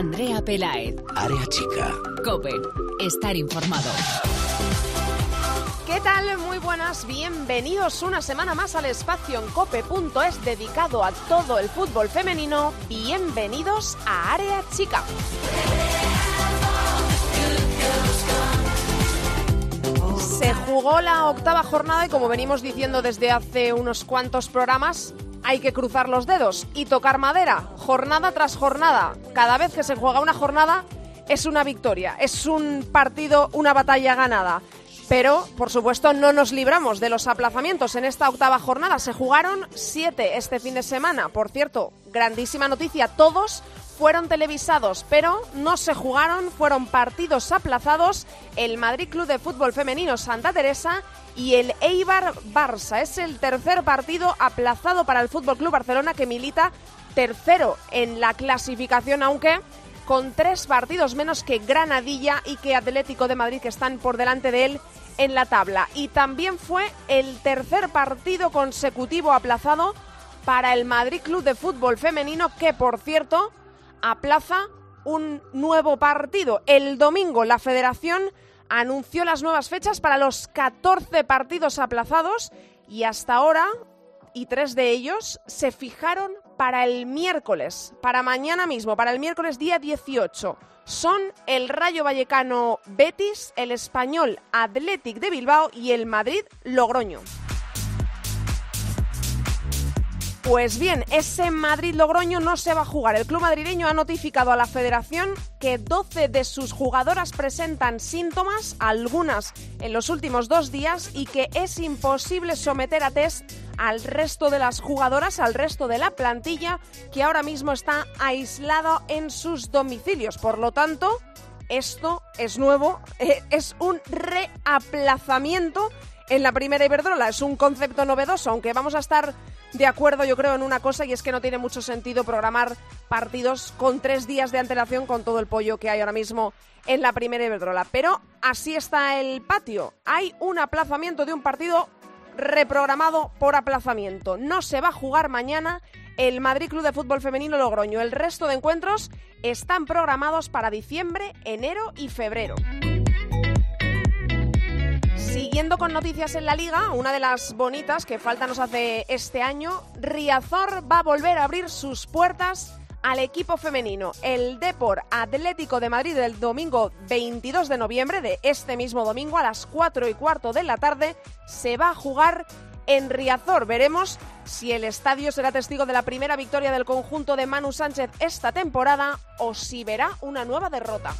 Andrea Pelaez. Área chica. Cope. Estar informado. ¿Qué tal? Muy buenas, bienvenidos una semana más al espacio en cope.es dedicado a todo el fútbol femenino. Bienvenidos a Área Chica. Se jugó la octava jornada y como venimos diciendo desde hace unos cuantos programas, hay que cruzar los dedos y tocar madera, jornada tras jornada. Cada vez que se juega una jornada es una victoria, es un partido, una batalla ganada. Pero, por supuesto, no nos libramos de los aplazamientos. En esta octava jornada se jugaron siete este fin de semana. Por cierto, grandísima noticia, todos fueron televisados, pero no se jugaron, fueron partidos aplazados. El Madrid Club de Fútbol Femenino Santa Teresa y el Eibar Barça. Es el tercer partido aplazado para el Fútbol Club Barcelona que milita tercero en la clasificación, aunque con tres partidos menos que Granadilla y que Atlético de Madrid que están por delante de él en la tabla. Y también fue el tercer partido consecutivo aplazado para el Madrid Club de Fútbol Femenino que, por cierto, aplaza un nuevo partido. El domingo la federación anunció las nuevas fechas para los 14 partidos aplazados y hasta ahora, y tres de ellos, se fijaron para el miércoles, para mañana mismo, para el miércoles día 18. Son el Rayo Vallecano Betis, el Español Athletic de Bilbao y el Madrid Logroño. Pues bien, ese Madrid-Logroño no se va a jugar. El club madrileño ha notificado a la federación que 12 de sus jugadoras presentan síntomas, algunas en los últimos dos días, y que es imposible someter a test al resto de las jugadoras, al resto de la plantilla, que ahora mismo está aislado en sus domicilios. Por lo tanto, esto es nuevo, eh, es un reaplazamiento en la primera Iberdrola. Es un concepto novedoso, aunque vamos a estar de acuerdo, yo creo, en una cosa y es que no tiene mucho sentido programar partidos con tres días de antelación con todo el pollo que hay ahora mismo en la primera Iberdrola. Pero así está el patio. Hay un aplazamiento de un partido reprogramado por aplazamiento. No se va a jugar mañana el Madrid Club de Fútbol Femenino Logroño. El resto de encuentros están programados para diciembre, enero y febrero. Siguiendo con noticias en la liga, una de las bonitas que falta nos hace este año, Riazor va a volver a abrir sus puertas al equipo femenino. El Depor Atlético de Madrid el domingo 22 de noviembre, de este mismo domingo a las 4 y cuarto de la tarde, se va a jugar en Riazor. Veremos si el estadio será testigo de la primera victoria del conjunto de Manu Sánchez esta temporada o si verá una nueva derrota.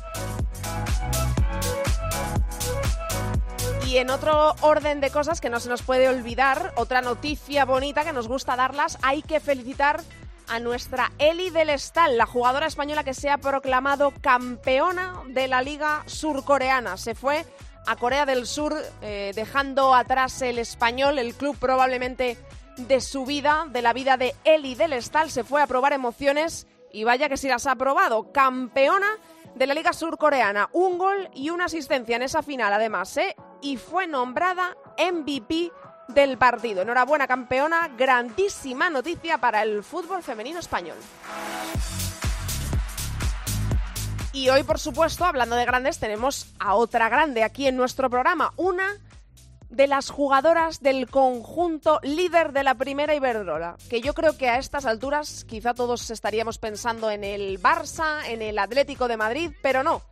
Y en otro orden de cosas que no se nos puede olvidar, otra noticia bonita que nos gusta darlas, hay que felicitar a nuestra Eli del Estal, la jugadora española que se ha proclamado campeona de la Liga Surcoreana. Se fue a Corea del Sur eh, dejando atrás el español, el club probablemente de su vida, de la vida de Eli del Estal. Se fue a probar emociones y vaya que si las ha probado. Campeona de la Liga Surcoreana. Un gol y una asistencia en esa final, además, ¿eh? Y fue nombrada MVP del partido. Enhorabuena, campeona. Grandísima noticia para el fútbol femenino español. Y hoy, por supuesto, hablando de grandes, tenemos a otra grande aquí en nuestro programa. Una de las jugadoras del conjunto líder de la primera Iberdrola, que yo creo que a estas alturas quizá todos estaríamos pensando en el Barça, en el Atlético de Madrid, pero no.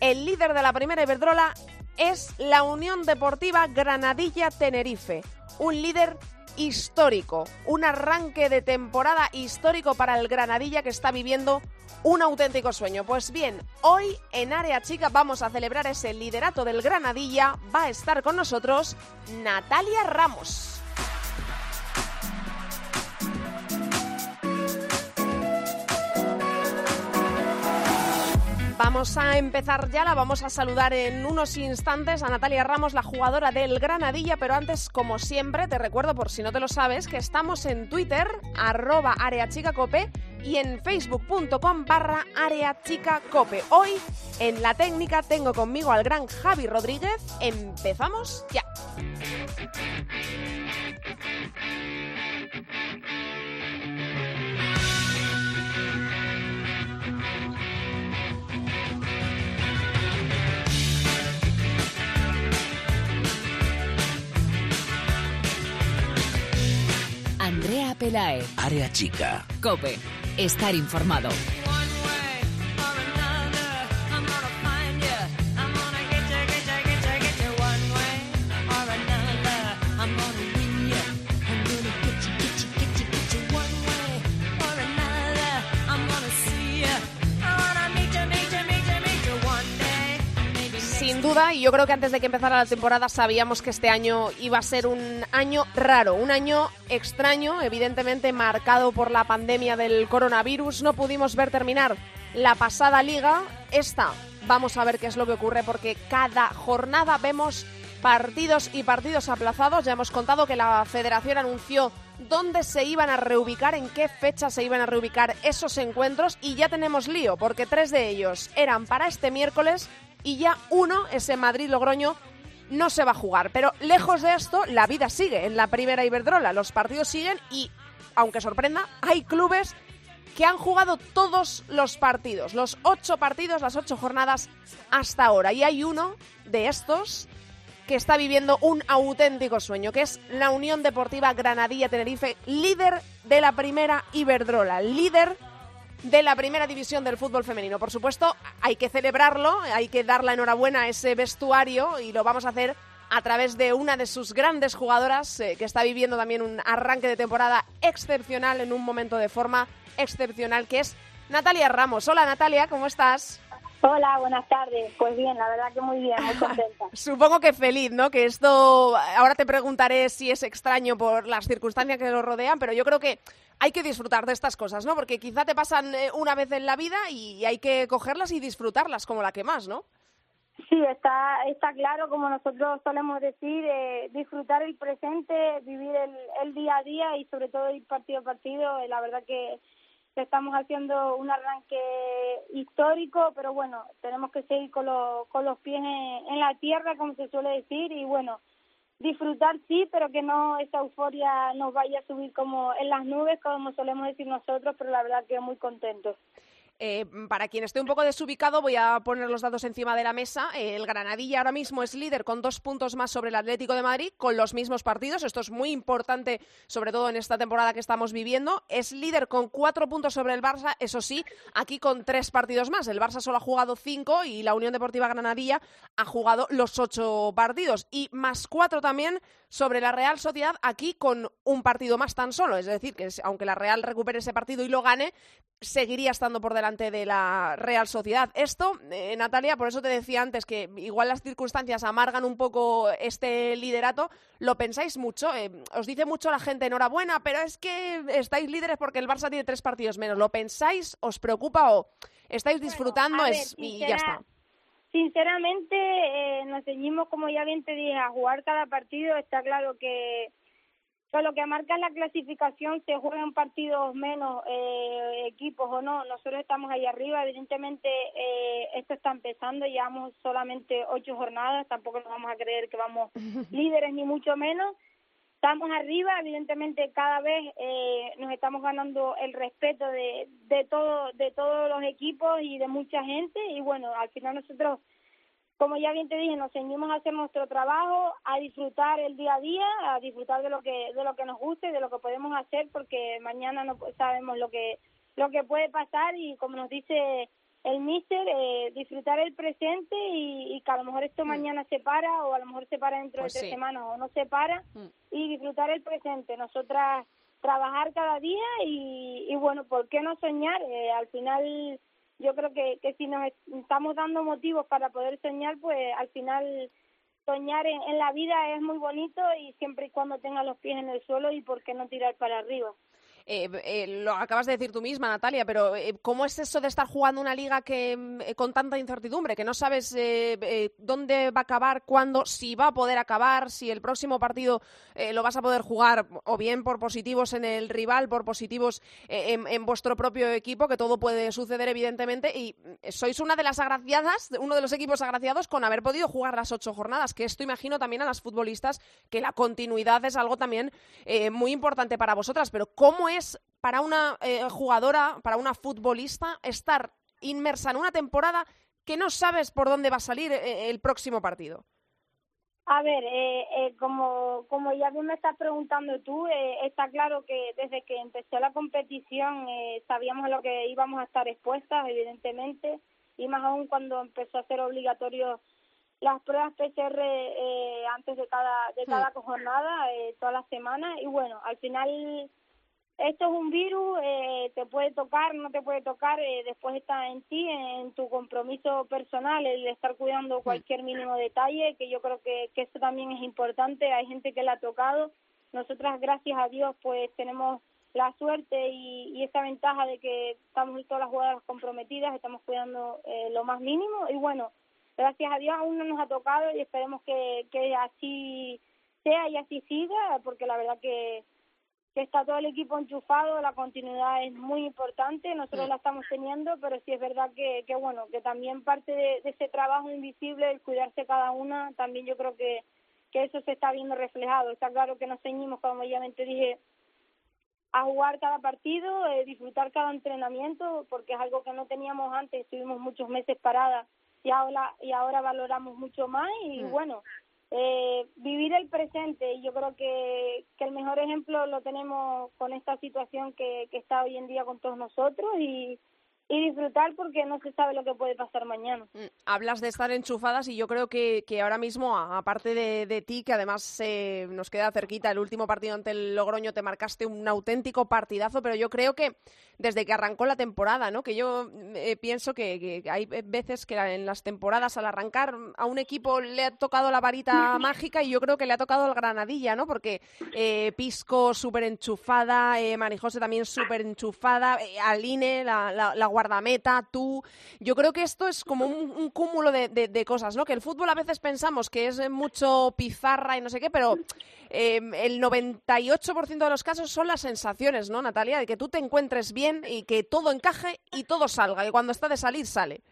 El líder de la primera Iberdrola es la Unión Deportiva Granadilla Tenerife, un líder histórico, un arranque de temporada histórico para el Granadilla que está viviendo un auténtico sueño. Pues bien, hoy en Área Chica vamos a celebrar ese liderato del Granadilla. Va a estar con nosotros Natalia Ramos. Vamos a empezar ya, la vamos a saludar en unos instantes a Natalia Ramos, la jugadora del Granadilla, pero antes, como siempre, te recuerdo, por si no te lo sabes, que estamos en Twitter, arroba areachicacope, y en facebook.com barra areachicacope. Hoy, en la técnica, tengo conmigo al gran Javi Rodríguez. Empezamos ya. Pelae. Área chica. Cope. Estar informado. Y yo creo que antes de que empezara la temporada sabíamos que este año iba a ser un año raro, un año extraño, evidentemente marcado por la pandemia del coronavirus. No pudimos ver terminar la pasada liga. Esta, vamos a ver qué es lo que ocurre porque cada jornada vemos partidos y partidos aplazados. Ya hemos contado que la federación anunció dónde se iban a reubicar, en qué fecha se iban a reubicar esos encuentros y ya tenemos lío porque tres de ellos eran para este miércoles y ya uno, ese Madrid-Logroño, no se va a jugar. Pero lejos de esto, la vida sigue en la primera Iberdrola. Los partidos siguen y, aunque sorprenda, hay clubes que han jugado todos los partidos, los ocho partidos, las ocho jornadas hasta ahora. Y hay uno de estos que está viviendo un auténtico sueño, que es la Unión Deportiva Granadilla Tenerife, líder de la primera Iberdrola, líder de la primera división del fútbol femenino. Por supuesto, hay que celebrarlo, hay que dar la enhorabuena a ese vestuario y lo vamos a hacer a través de una de sus grandes jugadoras eh, que está viviendo también un arranque de temporada excepcional en un momento de forma excepcional que es Natalia Ramos. Hola Natalia, ¿cómo estás? Hola, buenas tardes. Pues bien, la verdad que muy bien, muy contenta. Supongo que feliz, ¿no? Que esto, ahora te preguntaré si es extraño por las circunstancias que lo rodean, pero yo creo que hay que disfrutar de estas cosas, ¿no? Porque quizá te pasan eh, una vez en la vida y hay que cogerlas y disfrutarlas como la que más, ¿no? Sí, está, está claro, como nosotros solemos decir, eh, disfrutar el presente, vivir el, el, día a día y sobre todo ir partido a partido. Eh, la verdad que estamos haciendo un arranque histórico, pero bueno, tenemos que seguir con, con los pies en la tierra, como se suele decir, y bueno, disfrutar sí, pero que no esa euforia nos vaya a subir como en las nubes, como solemos decir nosotros, pero la verdad que muy contentos. Eh, para quien esté un poco desubicado, voy a poner los datos encima de la mesa. El Granadilla ahora mismo es líder con dos puntos más sobre el Atlético de Madrid, con los mismos partidos. Esto es muy importante, sobre todo en esta temporada que estamos viviendo. Es líder con cuatro puntos sobre el Barça, eso sí, aquí con tres partidos más. El Barça solo ha jugado cinco y la Unión Deportiva Granadilla ha jugado los ocho partidos. Y más cuatro también sobre la Real Sociedad, aquí con un partido más tan solo. Es decir, que aunque la Real recupere ese partido y lo gane, seguiría estando por delante de la Real Sociedad. Esto, eh, Natalia, por eso te decía antes que igual las circunstancias amargan un poco este liderato. ¿Lo pensáis mucho? Eh, os dice mucho la gente enhorabuena, pero es que estáis líderes porque el Barça tiene tres partidos menos. ¿Lo pensáis? ¿Os preocupa o estáis disfrutando es, y ya está? Sinceramente, eh, nos ceñimos, como ya bien te dije, a jugar cada partido. Está claro que con lo que marca la clasificación se juegan partidos menos eh, equipos o no. Nosotros estamos ahí arriba. Evidentemente, eh, esto está empezando. Llevamos solamente ocho jornadas. Tampoco nos vamos a creer que vamos líderes, ni mucho menos. Estamos arriba. Evidentemente, cada vez eh, nos estamos ganando el respeto de, de, todo, de todos los equipos y de mucha gente. Y bueno, al final nosotros como ya bien te dije, nos ceñimos a hacer nuestro trabajo, a disfrutar el día a día, a disfrutar de lo que de lo que nos guste, de lo que podemos hacer, porque mañana no sabemos lo que lo que puede pasar y como nos dice el míster, eh, disfrutar el presente y, que a lo mejor esto mm. mañana se para o a lo mejor se para dentro pues de tres semanas o no se para mm. y disfrutar el presente. Nosotras trabajar cada día y, y bueno, ¿por qué no soñar? Eh, al final yo creo que, que si nos estamos dando motivos para poder soñar, pues al final soñar en, en la vida es muy bonito y siempre y cuando tenga los pies en el suelo y por qué no tirar para arriba. Eh, eh, lo acabas de decir tú misma, Natalia, pero eh, ¿cómo es eso de estar jugando una liga mm, con tanta incertidumbre, que no sabes dónde va a acabar, cuándo, si va a poder acabar, si el próximo partido lo vas a poder jugar o bien por positivos en el rival, por positivos en, en, vuestro propio equipo, que todo puede suceder evidentemente, y mm, sois una de las agraciadas, uno de los equipos agraciados con haber podido jugar las ocho jornadas, que esto imagino también a las futbolistas que la continuidad es algo también muy importante para vosotras, pero ¿cómo es para una eh, jugadora, para una futbolista, estar inmersa en una temporada que no sabes por dónde va a salir eh, el próximo partido? A ver, eh, eh, como, como ya bien me estás preguntando tú, eh, está claro que desde que empezó la competición eh, sabíamos a lo que íbamos a estar expuestas, evidentemente, y más aún cuando empezó a ser obligatorio las pruebas PCR eh, antes de cada de cada jornada, eh, todas las semanas, y bueno, al final esto es un virus, eh, te puede tocar, no te puede tocar, eh, después está en ti, en tu compromiso personal, el estar cuidando cualquier mínimo detalle, que yo creo que, que eso también es importante, hay gente que le ha tocado, nosotras gracias a Dios pues tenemos la suerte y, y esa ventaja de que estamos todas las jugadoras comprometidas, estamos cuidando eh, lo más mínimo. Y bueno, gracias a Dios aún no nos ha tocado y esperemos que, que así sea y así siga, porque la verdad que que está todo el equipo enchufado, la continuidad es muy importante, nosotros la estamos teniendo, pero sí es verdad que, que bueno, que también parte de, ese trabajo invisible, el cuidarse cada una, también yo creo que, que eso se está viendo reflejado. Está claro que nos ceñimos, como ya te dije, a jugar cada partido, eh, disfrutar cada entrenamiento, porque es algo que no teníamos antes, estuvimos muchos meses paradas y ahora, y ahora valoramos mucho más y bueno, eh, vivir el presente y yo creo que, que el mejor ejemplo lo tenemos con esta situación que, que está hoy en día con todos nosotros y, y disfrutar porque no se sabe lo que puede pasar mañana. Mm, hablas de estar enchufadas y yo creo que, que ahora mismo, aparte de, de ti, que además eh, nos queda cerquita el último partido ante el Logroño, te marcaste un auténtico partidazo, pero yo creo que desde que arrancó la temporada, ¿no? que yo eh, pienso que, que, hay veces que en las temporadas al arrancar a un equipo le ha tocado la varita mágica y yo creo que le ha tocado el Granadilla, ¿no? porque eh, Pisco súper enchufada, eh, Marijose también súper enchufada, eh, Aline, la, la, la guardameta, tú. Yo creo que esto es como un, cúmulo de, de, de, cosas, ¿no? Que el fútbol a veces pensamos que es mucho pizarra y no sé qué, pero eh, el 98% de los casos son las sensaciones, ¿no, Natalia? De que tú te encuentres bien y que todo encaje y todo salga, y cuando está de salir, sale.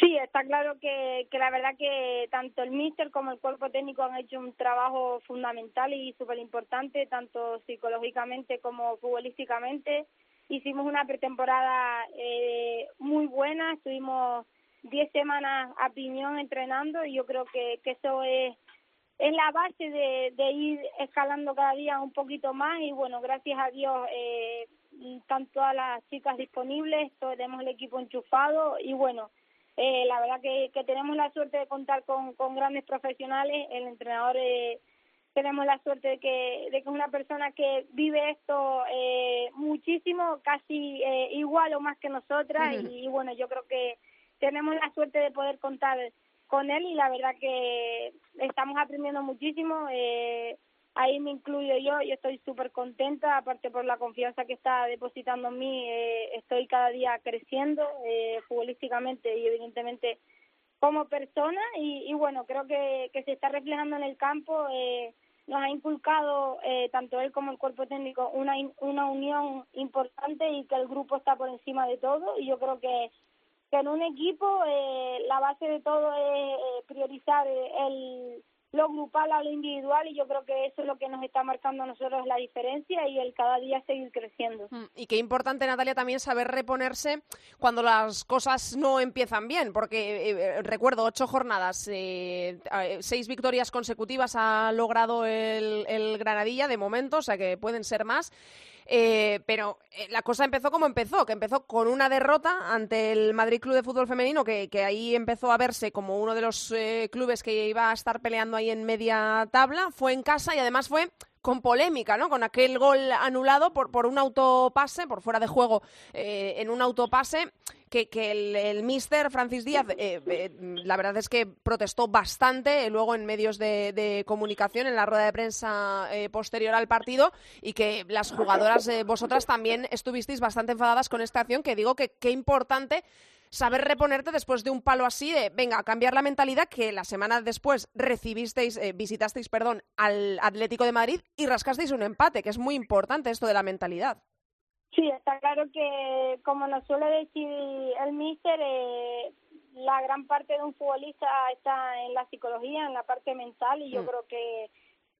Sí, está claro que, que la verdad que tanto el míster como el cuerpo técnico han hecho un trabajo fundamental y súper importante, tanto psicológicamente como futbolísticamente hicimos una pretemporada eh, muy buena, estuvimos 10 semanas a piñón entrenando y yo creo que, que eso es, es la base de, ir escalando cada día un poquito más y bueno, gracias a Dios eh, están todas las chicas disponibles, tenemos el equipo enchufado y bueno, eh, la verdad que, que tenemos la suerte de contar con, con grandes profesionales, el entrenador... Eh, tenemos la suerte de que, de que es una persona que vive esto eh, muchísimo, casi eh, igual o más que nosotras, uh -huh. y, y, bueno, yo creo que tenemos la suerte de poder contar con él y la verdad que estamos aprendiendo muchísimo. Eh, ahí me incluyo yo, yo estoy súper contenta, aparte por la confianza que está depositando en mí, eh, estoy cada día creciendo eh, futbolísticamente y evidentemente como persona y, y bueno, creo que, que se está reflejando en el campo. Eh, nos ha inculcado eh, tanto él como el cuerpo técnico una, una unión importante y que el grupo está por encima de todo. Y yo creo que, que en un equipo eh, la base de todo es eh, priorizar el lo grupal a lo individual y yo creo que eso es lo que nos está marcando a nosotros la diferencia y el cada día seguir creciendo. Y qué importante, Natalia, también saber reponerse cuando las cosas no empiezan bien, porque eh, recuerdo ocho jornadas, eh, seis victorias consecutivas ha logrado el, el Granadilla de momento, o sea que pueden ser más. Eh, pero eh, la cosa empezó como empezó, que empezó con una derrota ante el Madrid Club de Fútbol Femenino, que, ahí empezó a verse como uno de los eh, clubes que iba a estar peleando ahí en media tabla. Fue en casa y además fue con polémica, ¿no? Con aquel gol anulado por, por un autopase, por fuera de juego, eh, en un autopase que, que el, el mister Francis Díaz, eh, eh, la verdad es que protestó bastante eh, luego en medios de, de, comunicación, en la rueda de prensa eh, posterior al partido, y que las jugadoras, vosotras también estuvisteis bastante enfadadas con esta acción, que digo que qué importante saber reponerte después de un palo así de, venga, cambiar la mentalidad que la semana después recibisteis, eh, visitasteis, perdón, al Atlético de Madrid y rascasteis un empate, que es muy importante esto de la mentalidad. Sí, está claro que, como nos suele decir el míster, eh, la gran parte de un futbolista está en la psicología, en la parte mental, y yo mm. creo que,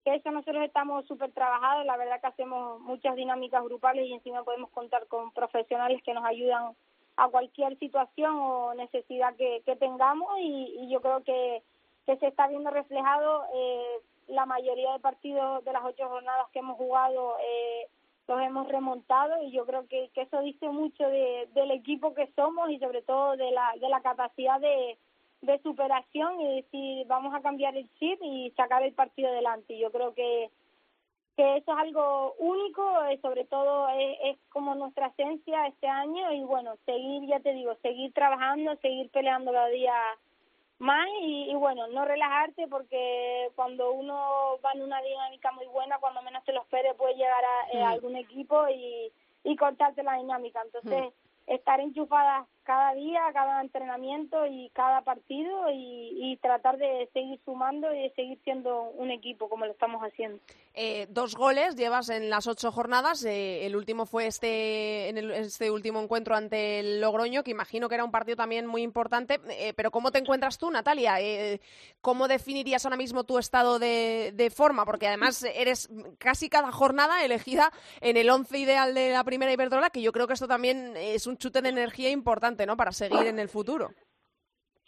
que eso nosotros estamos súper trabajados. La verdad que hacemos muchas dinámicas grupales y encima podemos contar con profesionales que nos ayudan a cualquier situación o necesidad que, que tengamos y, y yo creo que que se está viendo reflejado eh, la mayoría de partidos de las ocho jornadas que hemos jugado eh, los hemos remontado y yo creo que, que eso dice mucho de, del equipo que somos y sobre todo de la, de la capacidad de, de superación y decir vamos a cambiar el chip y sacar el partido adelante. Yo creo que que eso es algo único, y eh, sobre todo es, es, como nuestra esencia este año y bueno, seguir, ya te digo, seguir trabajando, seguir peleando cada día más y, bueno, no relajarte porque cuando uno va en una dinámica muy buena, cuando menos te lo espere puede llegar a, eh, algún equipo y, y cortarte la dinámica. Entonces, estar enchufadas cada día, cada entrenamiento y cada partido y, tratar de seguir sumando y de seguir siendo un equipo como lo estamos haciendo. Eh, dos goles llevas en las ocho jornadas. Eh, el último fue este en este último encuentro ante el Logroño, que imagino que era un partido también muy importante. Eh, pero ¿cómo te encuentras tú, Natalia? ¿Cómo definirías ahora mismo tu estado de, de, forma? Porque además eres casi cada jornada elegida en el once ideal de la primera Iberdrola, que yo creo que esto también es un chute de energía importante, ¿no? Para seguir en el futuro.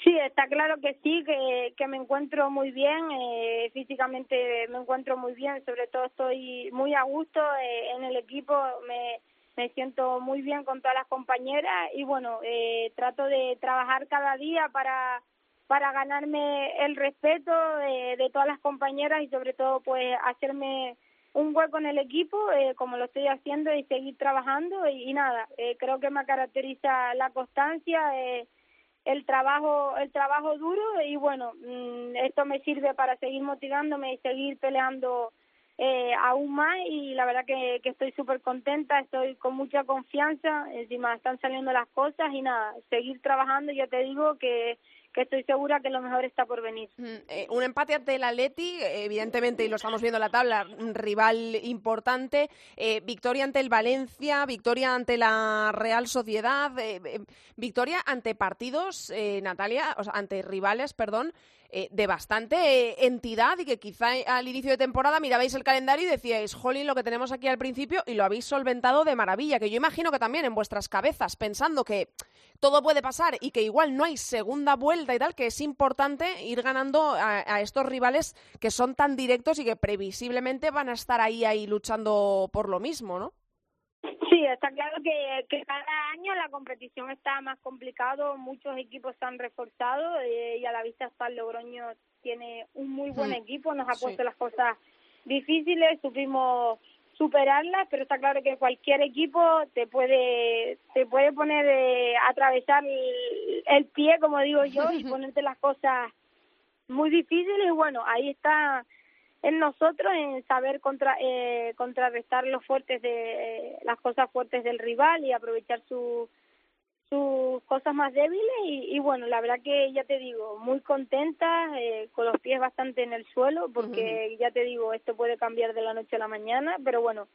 Sí, está claro que sí, que, que me encuentro muy bien, eh, físicamente me encuentro muy bien, sobre todo estoy muy a gusto eh, en el equipo, me, me siento muy bien con todas las compañeras y bueno, eh, trato de trabajar cada día para, para ganarme el respeto de, de todas las compañeras y sobre todo pues hacerme un hueco en el equipo, eh, como lo estoy haciendo, y seguir trabajando. Y, nada, eh, creo que me caracteriza la constancia, eh, el trabajo el trabajo duro y bueno, mm, esto me sirve para seguir motivándome y seguir peleando eh, aún más y la verdad que, que estoy súper contenta, estoy con mucha confianza, encima están saliendo las cosas y nada, seguir trabajando, ya te digo que que estoy segura que lo mejor está por venir. Mm, eh, un empate ante el Atleti, evidentemente, y lo estamos viendo en la tabla, rival importante. Eh, victoria ante el Valencia, victoria ante la Real Sociedad, eh, victoria ante partidos, Natalia, o sea, ante rivales, perdón, eh, de bastante eh, entidad y que quizá al inicio de temporada mirabais el calendario y decíais, jolín, lo que tenemos aquí al principio y lo habéis solventado de maravilla, que yo imagino que también en vuestras cabezas, pensando que todo puede pasar y que igual no hay segunda vuelta y tal, que es importante ir ganando a, a estos rivales que son tan directos y que previsiblemente van a estar ahí, ahí luchando por lo mismo, ¿no? Sí, está claro que, que cada año la competición está más complicado, muchos equipos se han reforzado eh, y a la vista está Logroño tiene un muy buen hmm. equipo, nos ha puesto las cosas difíciles, supimos superarlas, pero está claro que cualquier equipo te puede te puede poner eh, atravesar el, el, pie, como digo yo, y ponerte las cosas muy difíciles y bueno, ahí está en nosotros en saber contra, eh, contrarrestar los fuertes de eh, las cosas fuertes del rival y aprovechar su, sus cosas más débiles. Y, y, bueno la verdad que ya te digo muy contenta eh, con los pies bastante en el suelo porque ya te digo esto puede cambiar de la noche a la mañana pero bueno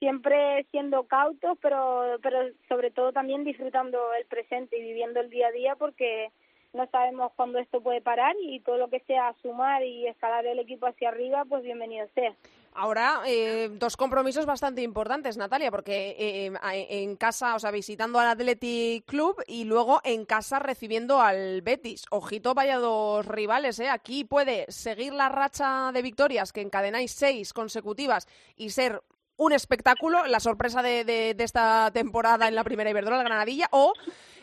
siempre siendo cautos pero pero sobre todo también disfrutando el presente y viviendo el día a día porque no sabemos cuándo esto puede parar y todo lo que sea sumar y escalar el equipo hacia arriba, pues bienvenido sea. Ahora, eh, dos compromisos bastante importantes, Natalia, porque eh, en casa, o sea, visitando al Athletic Club y luego en casa recibiendo al Betis. Ojito, vaya dos rivales, ¿eh? Aquí puede seguir la racha de victorias que encadenáis seis consecutivas y ser un espectáculo, la sorpresa de, de, esta temporada en la primera Iberdrola, Granadilla, o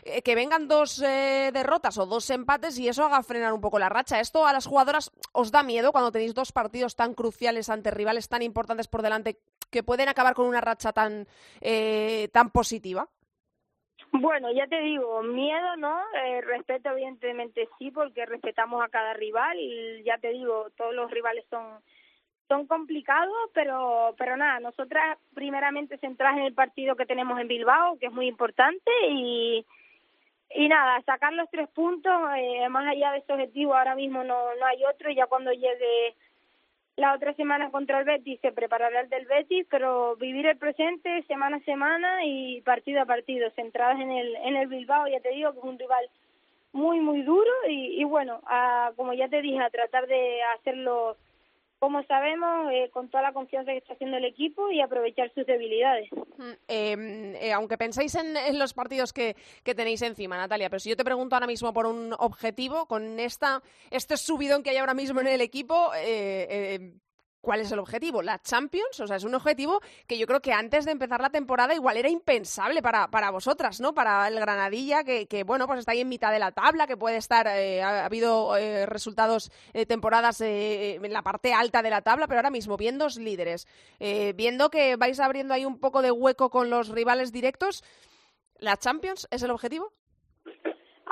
eh, que vengan dos eh, derrotas o dos empates y eso haga frenar un poco la racha. ¿Esto a las jugadoras os da miedo cuando tenéis dos partidos tan cruciales ante rivales tan importantes por delante que pueden acabar con una racha tan, eh, tan positiva? Bueno, ya te digo, miedo no, respeto evidentemente sí, porque respetamos a cada rival ya te digo, todos los rivales son son complicados, pero pero nada, nosotras primeramente centradas en el partido que tenemos en Bilbao, que es muy importante y y nada, sacar los tres puntos, eh, más allá de ese objetivo ahora mismo no no hay otro, ya cuando llegue la otra semana contra el Betis se preparará el del Betis, pero vivir el presente semana a semana y partido a partido, centradas en el en el Bilbao, ya te digo que es un rival muy muy duro y, y bueno, a, como ya te dije, a tratar de hacerlo como sabemos, eh, con toda la confianza que está haciendo el equipo y aprovechar sus debilidades. Mm, em, eh, aunque pensáis en, los partidos que, tenéis encima, Natalia, pero si yo te pregunto ahora mismo por un objetivo, con esta, este subidón que hay ahora mismo en el equipo, eh, ¿Cuál es el objetivo? La Champions, o sea, es un objetivo que yo creo que antes de empezar la temporada igual era impensable para, para vosotras, ¿no? Para el Granadilla, que, bueno, pues está ahí en mitad de la tabla, que puede estar, eh, ha, habido eh, resultados, de temporadas eh, en la parte alta de la tabla, pero ahora mismo, viendo los líderes, viendo que vais abriendo ahí un poco de hueco con los rivales directos, ¿la Champions es el objetivo?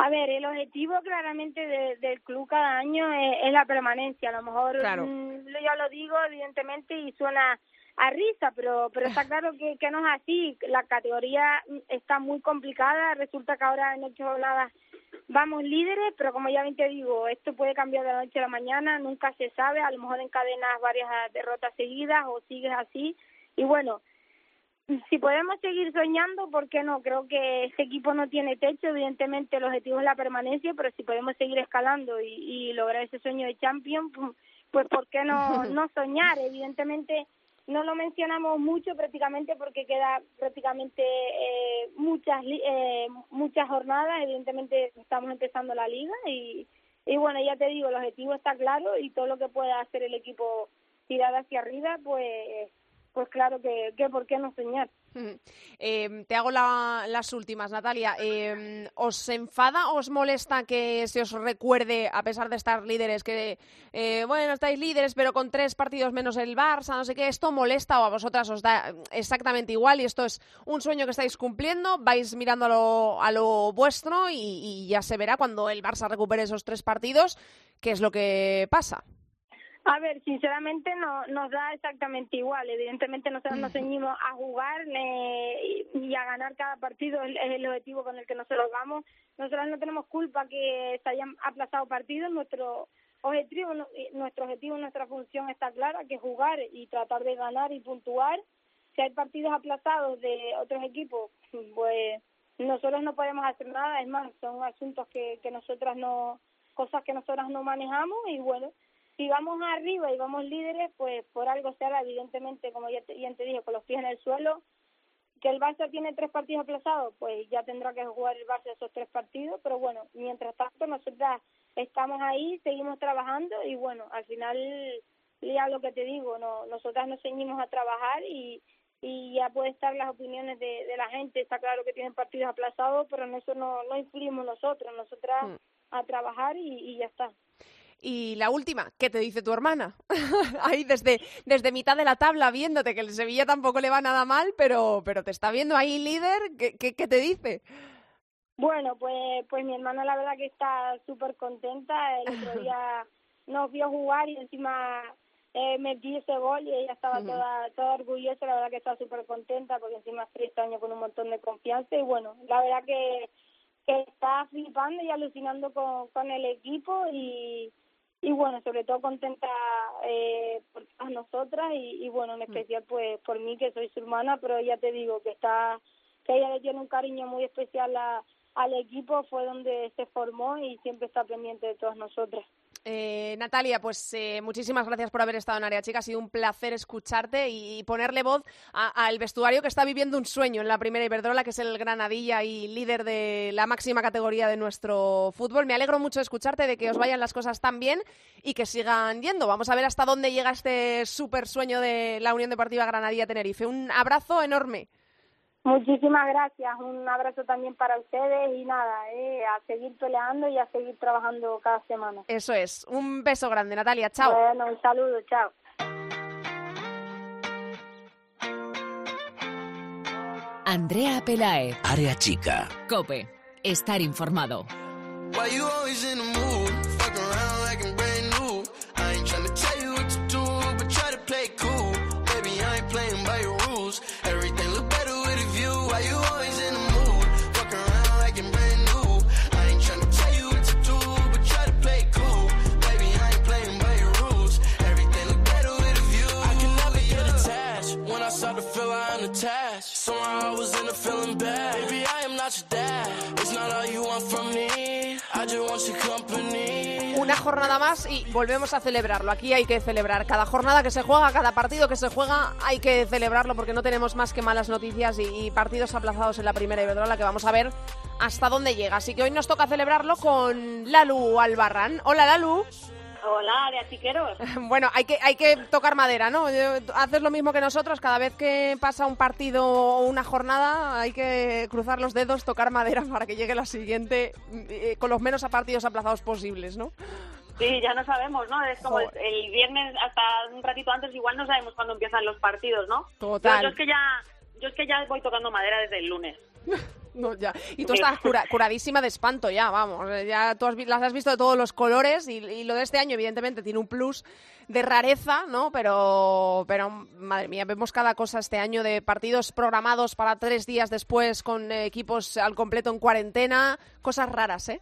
A ver, el objetivo claramente del club cada año es, la permanencia. A lo mejor mm, yo lo digo evidentemente y suena a risa, pero pero está claro que, que no es así. La categoría está muy complicada. Resulta que ahora en ocho jornadas vamos líderes, pero como ya bien te digo, esto puede cambiar de la noche a la mañana. Nunca se sabe. A lo mejor encadenas varias derrotas seguidas o sigues así. Y bueno, si podemos seguir soñando, ¿por qué no? Creo que este equipo no tiene techo, evidentemente el objetivo es la permanencia, pero si podemos seguir escalando y, lograr ese sueño de champion, pues, pues ¿por qué no, no soñar? Evidentemente no lo mencionamos mucho prácticamente porque queda prácticamente eh, muchas eh, muchas jornadas, evidentemente estamos empezando la liga y, y bueno, ya te digo, el objetivo está claro y todo lo que pueda hacer el equipo tirar hacia arriba, pues pues claro que, que ¿por qué no soñar? Em, te hago las últimas, Natalia. Eh, ¿Os enfada o os molesta que se os recuerde, a pesar de estar líderes, que, eh, bueno, estáis líderes, pero con tres partidos menos el Barça, no sé qué? ¿Esto molesta o a vosotras os da exactamente igual y esto es un sueño que estáis cumpliendo? ¿Vais mirando a lo, a lo vuestro y, y ya se verá cuando el Barça recupere esos tres partidos qué es lo que pasa? A ver, sinceramente no nos da exactamente igual. Evidentemente nosotros nos ceñimos a jugar y a ganar cada partido es el objetivo con el que nosotros vamos. Nosotros no tenemos culpa que se hayan aplazado partidos. Nuestro objetivo, nuestro objetivo, nuestra función está clara, que es jugar y tratar de ganar y puntuar. Si hay partidos aplazados de otros equipos, pues nosotros no podemos hacer nada. Es más, son asuntos que, que nosotras no, cosas que nosotras no manejamos y bueno si vamos arriba y vamos líderes, pues por algo será, evidentemente, como ya te, ya te dije, con los pies en el suelo, que el Barça tiene tres partidos aplazados, pues ya tendrá que jugar el Barça esos tres partidos, pero bueno, mientras tanto nosotras estamos ahí, seguimos trabajando y bueno, al final ya lo que te digo, no, nosotras nos ceñimos a trabajar y, y ya puede estar las opiniones de, de la gente, está claro que tienen partidos aplazados, pero en eso no, no influimos nosotros, nosotras mm. a trabajar y, y ya está. Y la última, ¿qué te dice tu hermana? ahí desde, desde mitad de la tabla viéndote, que el Sevilla tampoco le va nada mal, pero, pero te está viendo ahí líder, ¿qué, qué, qué te dice? Bueno, pues, pues mi hermana la verdad que está súper contenta. El otro día nos vio jugar y encima eh, metí ese gol y ella estaba toda, toda orgullosa. La verdad que está súper contenta porque encima es este año con un montón de confianza. Y bueno, la verdad que, que está flipando y alucinando con, con el equipo y y bueno, sobre todo contenta eh, por todas nosotras y, y bueno, en mm. especial pues por mí que soy su hermana, pero ya te digo que está, que ella le tiene un cariño muy especial a, al equipo, fue donde se formó y siempre está pendiente de todas nosotras. Eh, Natalia, pues eh, muchísimas gracias por haber estado en Área Chica. Ha sido un placer escucharte y ponerle voz al vestuario que está viviendo un sueño en la primera Iberdrola, que es el Granadilla y líder de la máxima categoría de nuestro fútbol. Me alegro mucho de escucharte, de que os vayan las cosas tan bien y que sigan yendo. Vamos a ver hasta dónde llega este súper sueño de la Unión Deportiva Granadilla Tenerife. Un abrazo enorme. Muchísimas gracias, un abrazo también para ustedes y nada, eh, a seguir peleando y a seguir trabajando cada semana. Eso es, un beso grande Natalia, chao. Bueno, un saludo, chao. Andrea Pelae. Área Chica. Cope, estar informado. Jornada más y volvemos a celebrarlo. Aquí hay que celebrar cada jornada que se juega, cada partido que se juega, hay que celebrarlo porque no tenemos más que malas noticias y, partidos aplazados en la primera Iberdrola que vamos a ver hasta dónde llega. Así que hoy nos toca celebrarlo con Lalu Albarrán. Hola Lalu. Hola, de Achiqueros. Bueno, hay que, hay que tocar madera, ¿no? Haces lo mismo que nosotros, cada vez que pasa un partido o una jornada hay que cruzar los dedos, tocar madera para que llegue la siguiente eh, con los menos partidos aplazados posibles, ¿no? Sí, ya no sabemos, ¿no? Es como el, viernes hasta un ratito antes igual no sabemos cuándo empiezan los partidos, ¿no? Total. yo es que ya, yo es que ya voy tocando madera desde el lunes. No, ya. Y tú estás curadísima de espanto ya, vamos. Eh, ya tú las has visto de todos los colores y, lo de este año, evidentemente, tiene un plus de rareza, ¿no? Pero, pero, madre mía, vemos cada cosa este año de partidos programados para tres días después con equipos al completo en cuarentena. Cosas raras, ¿eh?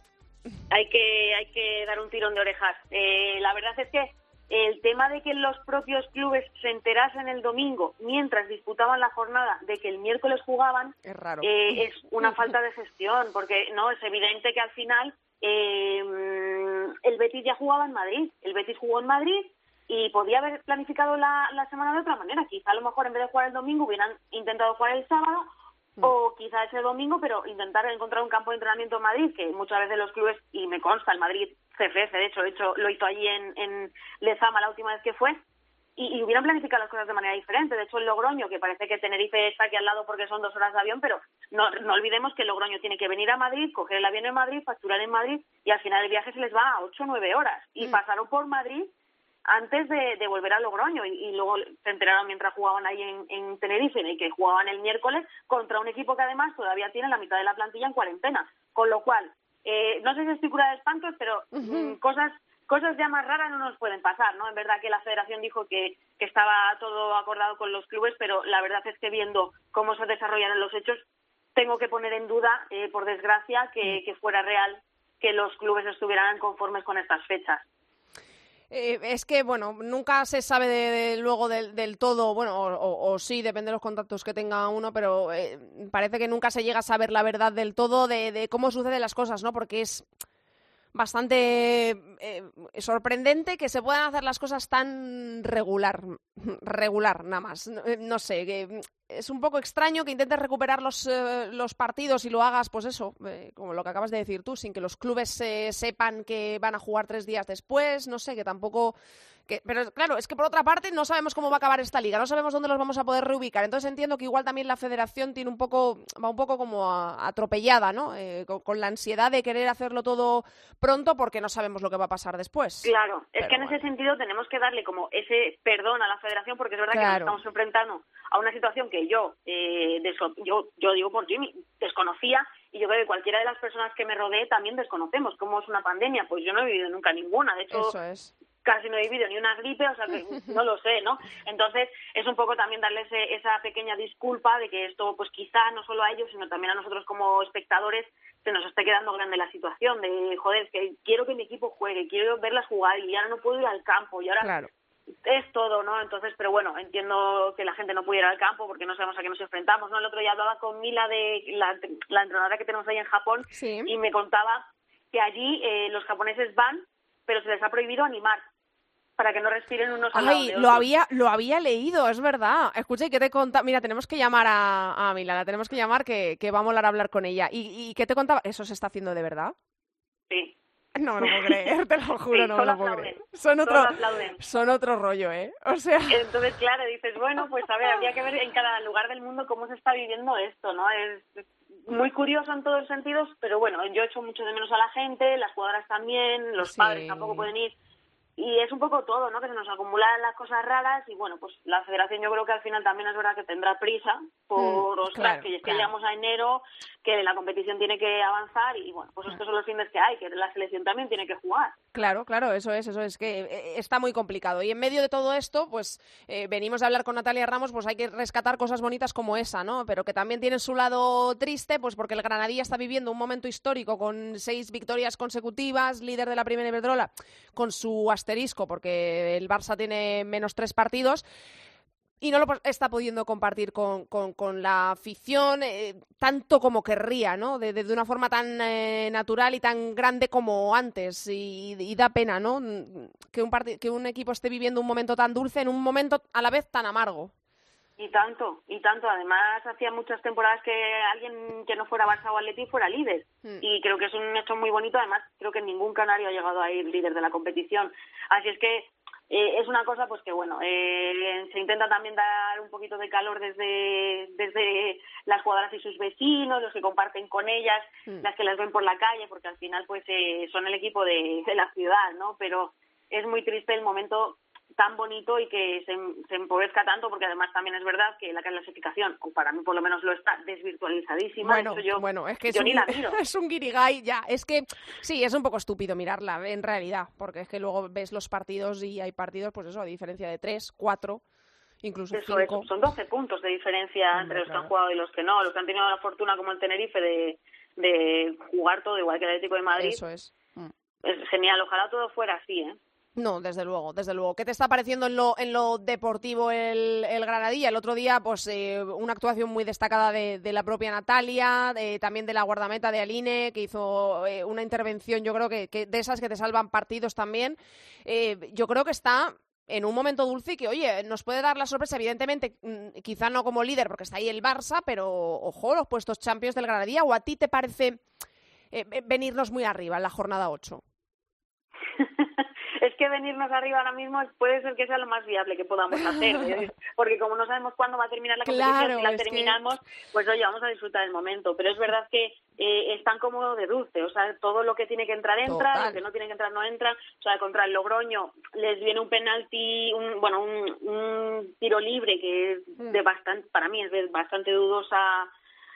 Hay que, hay que dar un tirón de orejas. Eh, la verdad es que el tema de que los propios clubes se enterasen el domingo mientras disputaban la jornada de que el miércoles jugaban es, raro. Eh, es una falta de gestión porque no es evidente que al final eh, el Betis ya jugaba en Madrid el Betis jugó en Madrid y podía haber planificado la, la semana de otra manera quizá a lo mejor en vez de jugar el domingo hubieran intentado jugar el sábado. O quizá ese domingo, pero intentar encontrar un campo de entrenamiento en Madrid, que muchas veces los clubes, y me consta, el Madrid CFS, de hecho, de hecho lo hizo allí en, en Lezama la última vez que fue, y, hubieran planificado las cosas de manera diferente. De hecho, el Logroño, que parece que Tenerife está aquí al lado porque son dos horas de avión, pero no, no olvidemos que el Logroño tiene que venir a Madrid, coger el avión en Madrid, facturar en Madrid, y al final el viaje se les va a ocho o nueve horas. Y mm. pasaron por Madrid antes de, volver a Logroño y, luego se enteraron mientras jugaban ahí en, en Tenerife y que jugaban el miércoles contra un equipo que además todavía tiene la mitad de la plantilla en cuarentena. Con lo cual, eh, no sé si estoy cura de espantos, pero mm, cosas cosas ya más raras no nos pueden pasar, ¿no? En verdad que la federación dijo que, que estaba todo acordado con los clubes, pero la verdad es que viendo cómo se desarrollan los hechos, tengo que poner en duda, eh, por desgracia, que, que fuera real que los clubes estuvieran conformes con estas fechas. Eh, es que, bueno, nunca se sabe de, luego del, todo, bueno, o, sí, depende de los contactos que tenga uno, pero eh, parece que nunca se llega a saber la verdad del todo de, cómo suceden las cosas, ¿no? Porque es bastante eh, sorprendente que se puedan hacer las cosas tan regular, regular nada más. No, eh, sé, que es un poco extraño que intentes recuperar los, eh, los partidos y lo hagas, pues eso, como lo que acabas de decir tú, sin que los clubes sepan que van a jugar tres días después, no sé, que tampoco pero claro, es que por otra parte no sabemos cómo va a acabar esta liga, no sabemos dónde los vamos a poder reubicar. Entonces entiendo que igual también la federación tiene un poco, va un poco como atropellada, ¿no? Eh, con, la ansiedad de querer hacerlo todo pronto porque no sabemos lo que va a pasar después. Claro, es que en ese sentido tenemos que darle como ese perdón a la federación porque es verdad que nos estamos enfrentando a una situación que yo, eh, yo, yo digo por Jimmy, desconocía y yo creo que cualquiera de las personas que me rodee también desconocemos cómo es una pandemia. Pues yo no he vivido nunca ninguna. De hecho, Eso es casi no he vivido ni una gripe, o sea que no lo sé, ¿no? Entonces es un poco también darles esa pequeña disculpa de que esto, pues quizá no solo a ellos, sino también a nosotros como espectadores se nos esté quedando grande la situación de, joder, que quiero que mi equipo juegue, quiero verlas jugar y ahora no puedo ir al campo y ahora es todo, ¿no? Entonces, pero bueno, entiendo que la gente no pudiera ir al campo porque no sabemos a qué nos enfrentamos, ¿no? El otro día hablaba con Mila de la, la entrenadora que tenemos ahí en Japón y me contaba que allí eh, los japoneses van pero se les ha prohibido animar para que no respiren unos al Ay, lo había, lo había leído, es verdad. Escucha, ¿y qué te contaba? Mira, tenemos que llamar a, a Mila, la tenemos que llamar, que, que va a molar hablar con ella. ¿Y, ¿Y qué te contaba? ¿Eso se está haciendo de verdad? Sí. No, no puedo creer, te lo juro, no lo puedo creer. Son otro, son otro rollo, ¿eh? O sea... Entonces, claro, dices, bueno, pues a ver, habría que ver en cada lugar del mundo cómo se está viviendo esto, ¿no? Es muy curioso en todos los sentidos, pero bueno, yo echo mucho de menos a la gente, las jugadoras también, los padres tampoco pueden ir y es un poco todo, ¿no? Que se nos acumulan las cosas raras y bueno, pues la federación yo creo que al final también es verdad que tendrá prisa por, mm, ostras, que, que llegamos a enero, que la competición tiene que avanzar y bueno, pues estos son los fines que hay, que la selección también tiene que jugar. Claro, claro, eso es, eso es que eh, está muy complicado. Y en medio de todo esto, pues eh, venimos a hablar con Natalia Ramos, pues hay que rescatar cosas bonitas como esa, ¿no? Pero que también tiene su lado triste, pues porque el Granadilla está viviendo un momento histórico con seis victorias consecutivas, líder de la primera Iberdrola, con su asterisco, porque el Barça tiene menos tres partidos y no lo está pudiendo compartir con, con, la afición eh, tanto como querría, ¿no? De, de, una forma tan eh, natural y tan grande como antes. Y, da pena, ¿no? Que un, que un equipo esté viviendo un momento tan dulce en un momento a la vez tan amargo. Y tanto, y tanto. Además, hacía muchas temporadas que alguien que no fuera Barça o Atleti fuera líder. Hmm. Y creo que es un hecho muy bonito. Además, creo que ningún canario ha llegado a ir líder de la competición. Así es que eh, es una cosa pues que bueno eh, se intenta también dar un poquito de calor desde desde las jugadoras y sus vecinos los que comparten con ellas mm. las que las ven por la calle porque al final pues eh, son el equipo de, de la ciudad no pero es muy triste el momento tan bonito y que se, se, empobrezca tanto, porque además también es verdad que la clasificación, o para mí por lo menos lo está, desvirtualizadísima. Bueno, yo, bueno es que es, un, es un guirigay ya. Es que sí, es un poco estúpido mirarla en realidad, porque es que luego ves los partidos y hay partidos, pues eso, a diferencia de tres, cuatro, incluso cinco. son 12 puntos de diferencia entre los que han jugado y los que no. Los que han tenido la fortuna, como el Tenerife, de, de jugar todo igual que el Atlético de Madrid. Eso es. Mm. Es genial, ojalá todo fuera así, ¿eh? No, desde luego, desde luego. ¿Qué te está pareciendo en lo, en lo deportivo el, Granadilla? El otro día, pues, eh, una actuación muy destacada de, de la propia Natalia, también de la guardameta de Aline, que hizo eh, una intervención, yo creo que, de esas que te salvan partidos también. Eh, yo creo que está en un momento dulce y que, oye, nos puede dar la sorpresa, evidentemente, mm, quizá no como líder, porque está ahí el Barça, pero, ojo, los puestos champions del Granadilla, ¿o a ti te parece venirnos muy arriba en la jornada 8? Que venirnos arriba ahora mismo puede ser que sea lo más viable que podamos hacer, ¿eh? porque como no sabemos cuándo va a terminar la competición, si la terminamos, pues oye, vamos a disfrutar el momento. Pero es verdad que eh, están como de dulce, o sea, todo lo que tiene que entrar entra, lo que no tiene que entrar no entra. O sea, contra el Logroño les viene un penalti, un, bueno, un, tiro libre que es mm. de bastante, para mí es de bastante dudosa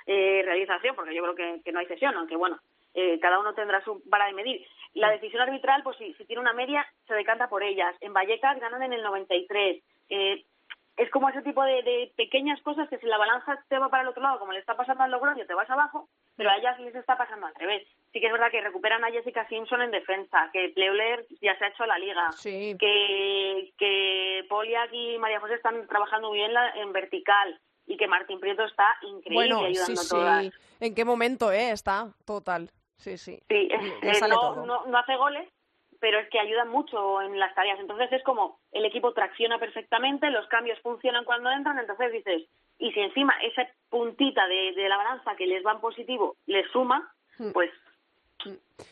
eh, realización, porque yo creo que, que no hay sesión, aunque bueno, eh, cada uno tendrá su vara de medir. La decisión arbitral, pues si, si tiene una media, se decanta por ellas. En Vallecas ganan en el 93. Eh, es como ese tipo de, pequeñas cosas que si la balanza te va para el otro lado, como le está pasando al Logroño, te vas abajo, pero a ellas les está pasando al revés. Sí que es verdad que recuperan a Jessica Simpson en defensa, que Pleuler ya se ha hecho a la liga, que, que Poliak y María José están trabajando muy bien en vertical, y que Martín Prieto está increíble bueno, ayudando sí, sí. ¿En qué momento eh? está? Total. Sí, sí. Sí, no, no, hace goles, pero es que ayuda mucho en las tareas. Entonces es como el equipo tracciona perfectamente, los cambios funcionan cuando entran, entonces dices, y si encima esa puntita de, de la balanza que les va en positivo les suma, hmm. pues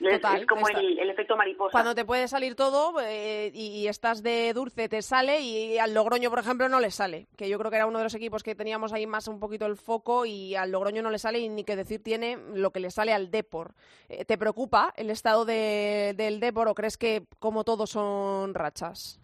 es como el, efecto mariposa. Cuando te puede salir todo eh, y, estás de dulce te sale y al Logroño, por ejemplo, no le sale. Que yo creo que era uno de los equipos que teníamos ahí más un poquito el foco y al Logroño no le sale y ni que decir tiene lo que le sale al Depor. Eh, ¿Te preocupa el estado de, del Depor o crees que como todos son rachas?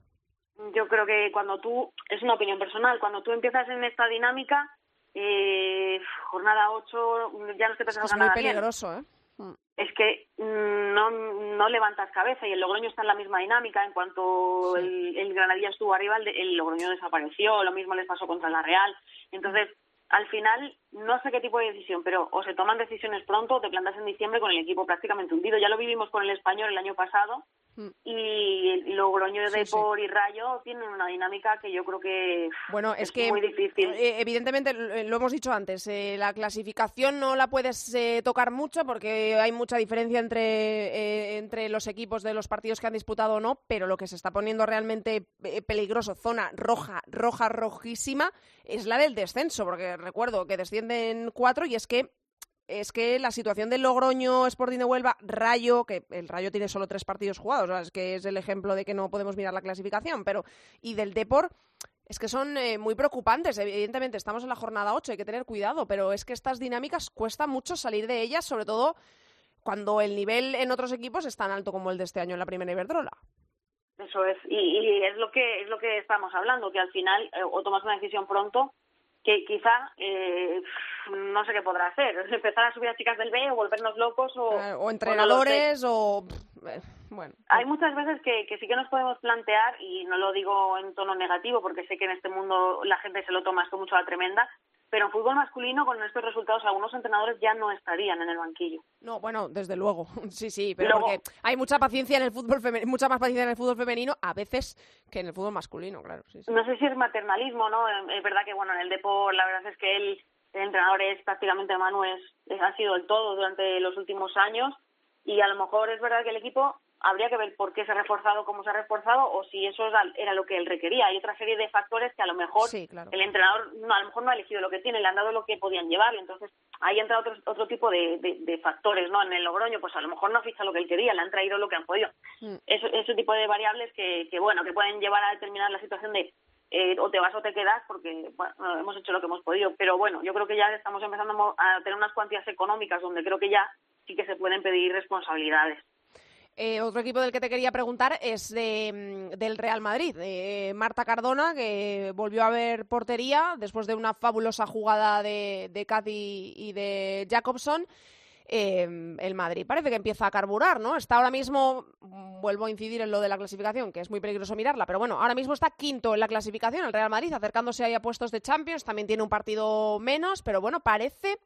Yo creo que cuando tú, es una opinión personal, cuando tú empiezas en esta dinámica, eh, jornada 8, ya no es que te es, muy peligroso, ¿eh? Mm. es que mm, no, no levantas cabeza y el Logroño está en la misma dinámica. En cuanto el, el, Granadilla estuvo arriba, el, el, Logroño desapareció. Lo mismo les pasó contra la Real. Entonces, al final, no sé qué tipo de decisión, pero o se toman decisiones pronto o te plantas en diciembre con el equipo prácticamente hundido. Ya lo vivimos con el Español el año pasado Mm. Y Logroño de por y Rayo tienen una dinámica que yo creo que bueno, es, que, muy difícil. Eh, evidentemente, lo hemos dicho antes, eh, la clasificación no la puedes eh, tocar mucho porque hay mucha diferencia entre, entre los equipos de los partidos que han disputado o no, pero lo que se está poniendo realmente peligroso, zona roja, roja, rojísima, es la del descenso, porque recuerdo que descienden cuatro y es que es que la situación del Logroño, Sporting de Huelva, Rayo, que el Rayo tiene solo tres partidos jugados, es que es el ejemplo de que no podemos mirar la clasificación, pero y del Depor, es que son eh, muy preocupantes. Evidentemente, estamos en la jornada 8, hay que tener cuidado, pero es que estas dinámicas cuesta mucho salir de ellas, sobre todo cuando el nivel en otros equipos es tan alto como el de este año en la primera Iberdrola. Eso es, y, es lo que es lo que estamos hablando, que al final eh, o tomas una decisión pronto que quizá eh, no sé qué podrá hacer, empezar a subir a chicas del B o volvernos locos o, o entrenadores o, eh, bueno. Hay muchas veces que, que sí que nos podemos plantear y no lo digo en tono negativo porque sé que en este mundo la gente se lo toma esto mucho a la tremenda, pero en fútbol masculino con estos resultados algunos entrenadores ya no estarían en el banquillo. No, bueno, desde luego, sí, sí, pero porque hay mucha paciencia en el fútbol femenino, mucha más paciencia en el fútbol femenino a veces que en el fútbol masculino, claro. No sé si es maternalismo, ¿no? Es verdad que, bueno, en el deporte la verdad es que él, el entrenador es prácticamente Manu, es, ha sido el todo durante los últimos años y a lo mejor es verdad que el equipo habría que ver por qué se ha reforzado, cómo se ha reforzado o si eso era lo que él requería. Hay otra serie de factores que a lo mejor el entrenador no, a lo mejor no ha elegido lo que tiene, le han dado lo que podían llevar. Entonces ahí entra otro, otro tipo de, de, factores. no En el Logroño, pues a lo mejor no ha fichado lo que él quería, le han traído lo que han podido. Mm. ese tipo de variables que, que, bueno, que pueden llevar a determinar la situación de eh, o te vas o te quedas porque bueno, hemos hecho lo que hemos podido. Pero bueno, yo creo que ya estamos empezando a tener unas cuantías económicas donde creo que ya sí que se pueden pedir responsabilidades. Eh, otro equipo del que te quería preguntar es de, mm, del Real Madrid, de Marta Cardona, que volvió a ver portería después de una fabulosa jugada de, de Cathy y de Jacobson. Em, el Madrid parece que empieza a carburar, ¿no? Está ahora mismo, mm, vuelvo a incidir en lo de la clasificación, que es muy peligroso mirarla, pero bueno, ahora mismo está quinto en la clasificación el Real Madrid, acercándose ahí a puestos de Champions, también tiene un partido menos, pero bueno, parece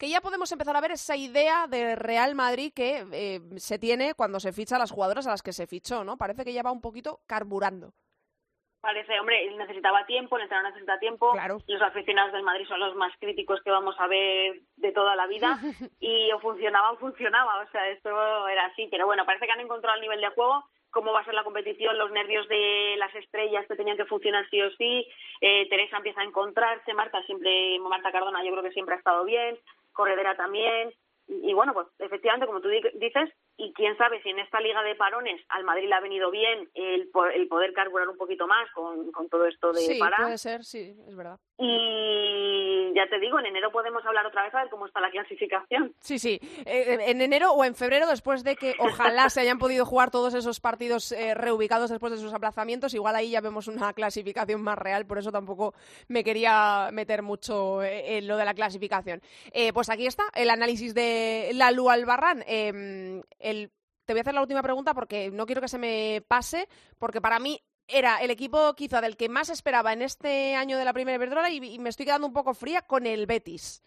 que ya podemos empezar a ver esa idea de Real Madrid que eh, se tiene cuando se ficha a las jugadoras a las que se fichó, ¿no? Parece que ya va un poquito carburando. Parece, hombre, necesitaba tiempo, el entrenador necesita tiempo. Claro. Los aficionados del Madrid son los más críticos que vamos a ver de toda la vida. y o funcionaba o funcionaba, o sea, esto era así. Pero bueno, parece que han encontrado el nivel de juego cómo va a ser la competición, los nervios de las estrellas que tenían que funcionar sí o sí. Eh, Teresa empieza a encontrarse, Marta siempre, Marta Cardona yo creo que siempre ha estado bien corredera también. Y, bueno, pues efectivamente, como tú dices, y quién sabe si en esta liga de parones al Madrid le ha venido bien el, el poder carburar un poquito más con, con todo esto de sí, parar. puede ser, sí, es verdad. Y ya te digo, en enero podemos hablar otra vez a ver cómo está la clasificación. Sí, sí, eh, en enero o en febrero, después de que ojalá se hayan podido jugar todos esos partidos eh, reubicados después de sus aplazamientos, igual ahí ya vemos una clasificación más real, por eso tampoco me quería meter mucho eh, en lo de la clasificación. pues aquí está el análisis de Lalu Albarrán. El te voy a hacer la última pregunta porque no quiero que se me pase, porque para mí era el equipo quizá del que más esperaba en este año de la primera Iberdrola y, me estoy quedando un poco fría con el Betis.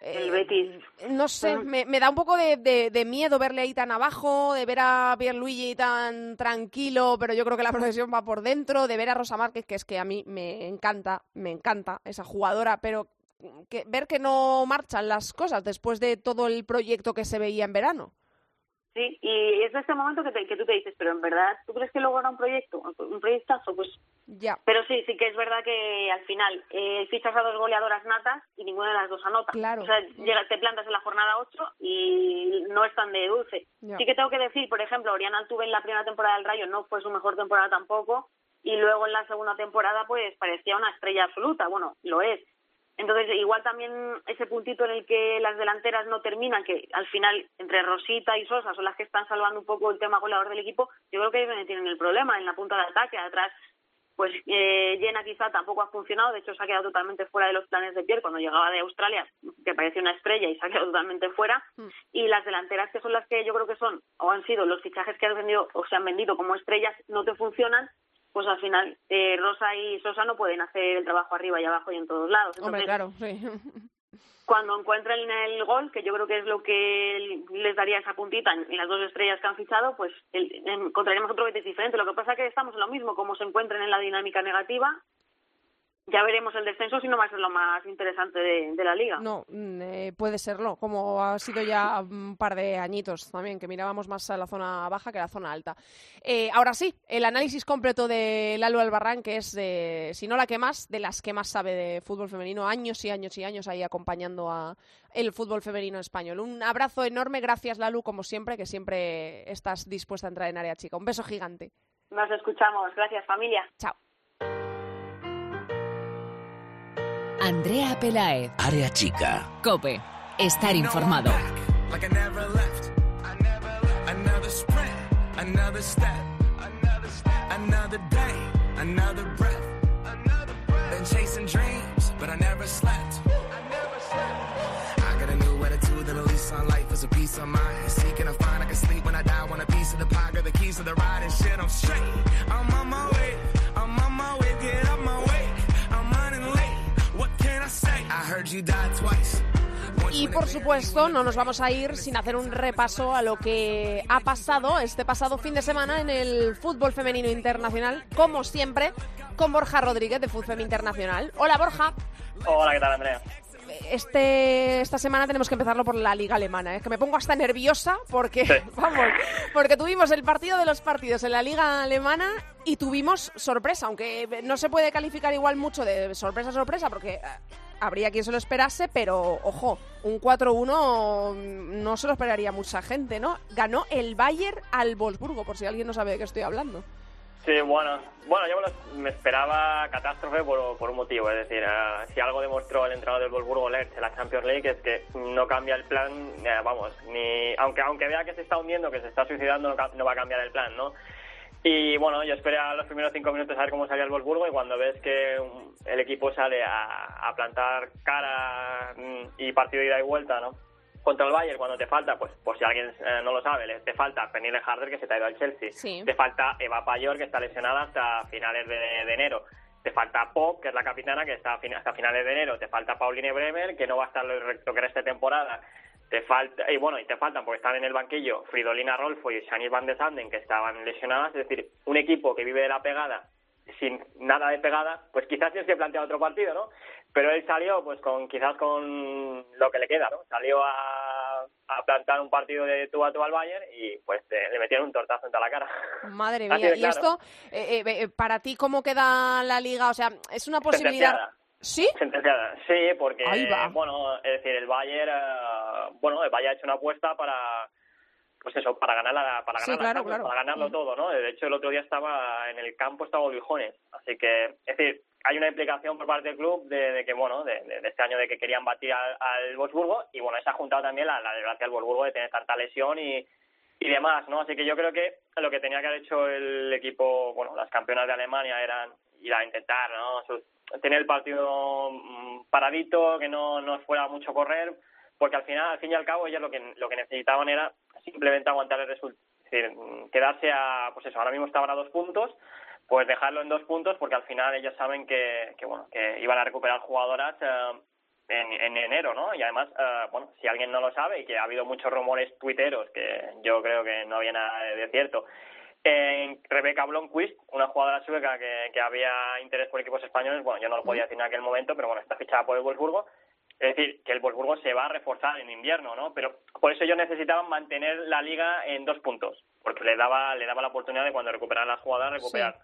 El Betis. Eh, no sé, me, da un poco de, miedo verle ahí tan abajo, de ver a Pierluigi tan tranquilo, pero yo creo que la profesión va por dentro, de ver a Rosa Márquez, que es que a mí me encanta, me encanta esa jugadora, pero que, ver que no marchan las cosas después de todo el proyecto que se veía en verano. Sí, y es de este momento que, que tú te dices, pero en verdad, ¿tú crees que luego era un proyecto? ¿Un proyectazo? Pues ya. Pero sí, sí que es verdad que al final eh, fichas a dos goleadoras natas y ninguna de las dos anota. Claro. O sea, te plantas en la jornada 8 y no es tan de dulce. Sí que tengo que decir, por ejemplo, Oriana Altuve en la primera temporada del Rayo no fue su mejor temporada tampoco y luego en la segunda temporada pues parecía una estrella absoluta. Bueno, lo es entonces, igual también ese puntito en el que las delanteras no terminan, que al final entre Rosita y Sosa son las que están salvando un poco el tema goleador del equipo, yo creo que es donde tienen el problema, en la punta de ataque, atrás pues eh, Jenna quizá tampoco ha funcionado, de hecho se ha quedado totalmente fuera de los planes de Pierre cuando llegaba de Australia, que parecía una estrella y se ha quedado totalmente fuera, mm. y las delanteras que son las que yo creo que son o han sido los fichajes que han vendido o se han vendido como estrellas no te funcionan pues al final eh, Rosa y Sosa no pueden hacer el trabajo arriba y abajo y en todos lados. Hombre, claro, sí. Cuando encuentren el gol, que yo creo que es lo que les daría esa puntita en las dos estrellas que han fichado, pues encontraremos otro Betis diferente. Lo que pasa es que estamos en lo mismo, como se encuentren en la dinámica negativa, ya veremos el descenso si no va a ser lo más interesante de, la liga. No, mm, eh, puede serlo, como ha sido ya un par de añitos también, que mirábamos más a la zona baja que a la zona alta. Eh, ahora sí, el análisis completo de Lalo Albarrán, que es, de, si no la que más, de las que más sabe de fútbol femenino, años y años y años ahí acompañando a el fútbol femenino español. Un abrazo enorme, gracias Lalu, como siempre, que siempre estás dispuesta a entrar en área chica. Un beso gigante. Nos escuchamos, gracias familia. Chao. Andrea Pelaez. Área chica. Cope. Estar informado. Another step, another day, another breath. Been chasing dreams, but I never slept. I got a new attitude and a lease on life is a piece of mind. Seeking a find I can sleep when I die. Want a piece of the pie, got the keys to the ride and shit. I'm straight. I'm on my way. Y por supuesto, no nos vamos a ir sin hacer un repaso a lo que ha pasado este pasado fin de semana en el fútbol femenino internacional, como siempre, con Borja Rodríguez de Fútbol Internacional. Hola Borja. Hola, ¿qué tal, Andrea? Este, esta semana tenemos que empezarlo por la liga alemana. Es que me pongo hasta nerviosa porque, vamos, porque tuvimos el partido de los partidos en la liga alemana y tuvimos sorpresa, aunque no se puede calificar igual mucho de sorpresa sorpresa porque eh, habría quien se lo esperase, pero ojo, un 4-1 no se lo esperaría mucha gente, ¿no? Ganó el Bayern al Wolfsburgo, por si alguien no sabe de qué estoy hablando. Sí, bueno, bueno, yo me, esperaba catástrofe por, por un motivo, es decir, eh, si algo demostró el entrenador del Wolfsburgo Lerch en la Champions League es que no cambia el plan, eh, vamos, ni aunque aunque vea que se está hundiendo, que se está suicidando, no va a cambiar el plan, ¿no? Y bueno, yo esperé a los primeros cinco minutos a ver cómo salía el Wolfsburgo y cuando ves que el equipo sale a, a plantar cara mm, y partido de ida y vuelta, ¿no? Contra el Bayern, cuando te falta, pues por si alguien eh, no lo sabe, le- te falta Pernille Harder, que se te ha ido al Chelsea. Sí. Te falta Eva Payor, que está lesionada hasta finales de, de enero. Te falta Pop, que es la capitana, que está hasta finales de enero. Te falta Pauline Bremer, que no va a estar lo, que resta temporada. Te falta, y bueno, y te faltan, porque están en el banquillo, Fridolina Rolfo y Shanice Van de Sanden, que estaban lesionadas. Es decir, un equipo que vive de la pegada sin nada de pegada, pues quizás tienes que plantear otro partido, ¿no? Pero él salió, pues con quizás con lo que le queda, ¿no? Salió a, a plantar un partido de tú a tú al Bayern y pues eh, le metieron un tortazo en toda la cara. Madre mía, y claro. esto, eh, eh, eh, para ti, ¿cómo queda la liga? O sea, es una posibilidad... Sentenciada. ¿Sí? Sentenciada, sí, porque, Ahí va. bueno, es decir, el Bayern, eh, bueno, el Bayern ha hecho una apuesta para, pues eso, para ganar la, para Sí, ganar claro, claro. para ganarlo Mm. todo, ¿no? De hecho, el otro día estaba en el campo, estaba Luijones, así que, es decir, hay una implicación por parte del club de, de que, bueno, de este año de que querían batir al, al Wolfsburgo y, bueno, se ha juntado también la, la desgracia del Wolfsburgo de tener tanta lesión y, y demás, ¿no? Así que yo creo que lo que tenía que haber hecho el equipo, bueno, las campeonas de Alemania eran ir a intentar, ¿no? Sus- tener el partido mm, paradito, que no, no fuera mucho correr, porque al final, al fin y al cabo, ellos lo que, lo que necesitaban era simplemente aguantar el resultado, es decir, mm, quedarse a, pues eso, ahora mismo estaban a dos puntos, pues dejarlo en dos puntos, porque al final ellos saben que, que bueno, que iban a recuperar jugadoras eh, en, en enero, ¿no? Y además, eh, bueno, si alguien no lo sabe y que ha habido muchos rumores tuiteros, que yo creo que no había nada de cierto, en Rebeca Blomqvist, una jugadora sueca que, que había interés por equipos españoles, bueno, yo no lo podía decir en aquel momento, pero bueno, está fichada por el Wolfsburgo. Es decir, que el Wolfsburgo se va a reforzar en invierno, ¿no? Pero por eso ellos necesitaban mantener la liga en dos puntos, porque le daba le daba la oportunidad de cuando recuperaran las jugadoras recuperar